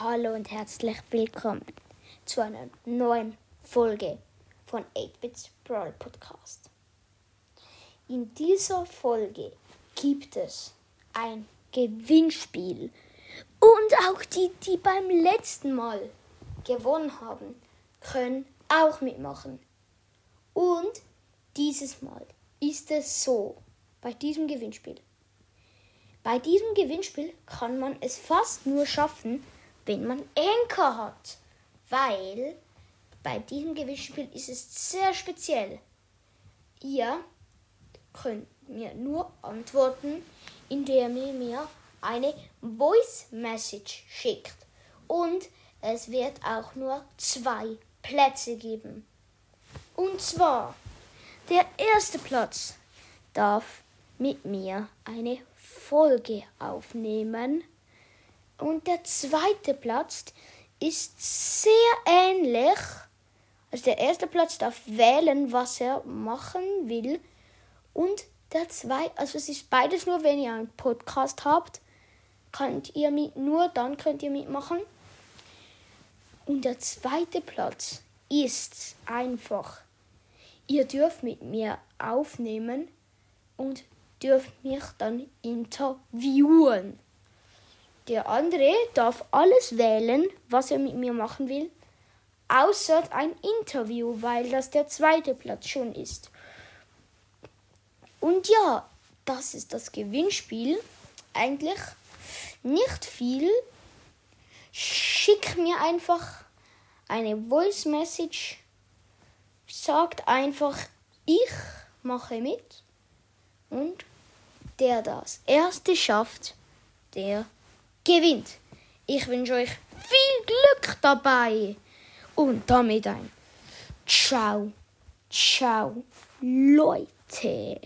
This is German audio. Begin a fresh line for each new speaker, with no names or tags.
Hallo und herzlich willkommen zu einer neuen Folge von 8-Bits Brawl Podcast. In dieser Folge gibt es ein Gewinnspiel und auch die, die beim letzten Mal gewonnen haben, können auch mitmachen. Und dieses Mal ist es so, bei diesem Gewinnspiel. Bei diesem Gewinnspiel kann man es fast nur schaffen, wenn man Anker hat. Weil bei diesem Gewinnspiel ist es sehr speziell. Ihr könnt mir nur antworten, indem ihr mir eine Voice Message schickt. Und es wird auch nur zwei Plätze geben. Und zwar, der erste Platz darf mit mir eine Folge aufnehmen. Und der zweite Platz ist sehr ähnlich. Also der erste Platz darf wählen, was er machen will. Und der zweite, also es ist beides nur, wenn ihr einen Podcast habt, könnt ihr mit, nur dann könnt ihr mitmachen. Und der zweite Platz ist einfach, ihr dürft mit mir aufnehmen und dürft mich dann interviewen. Der andere darf alles wählen, was er mit mir machen will, außer ein Interview, weil das der zweite Platz schon ist. Und ja, das ist das Gewinnspiel. Eigentlich nicht viel. Schick mir einfach eine Voice Message. Sagt einfach, ich mache mit. Und der das erste schafft, der gewinnt. Ich wünsche euch viel Glück dabei. Und damit ein Ciao, ciao, Leute.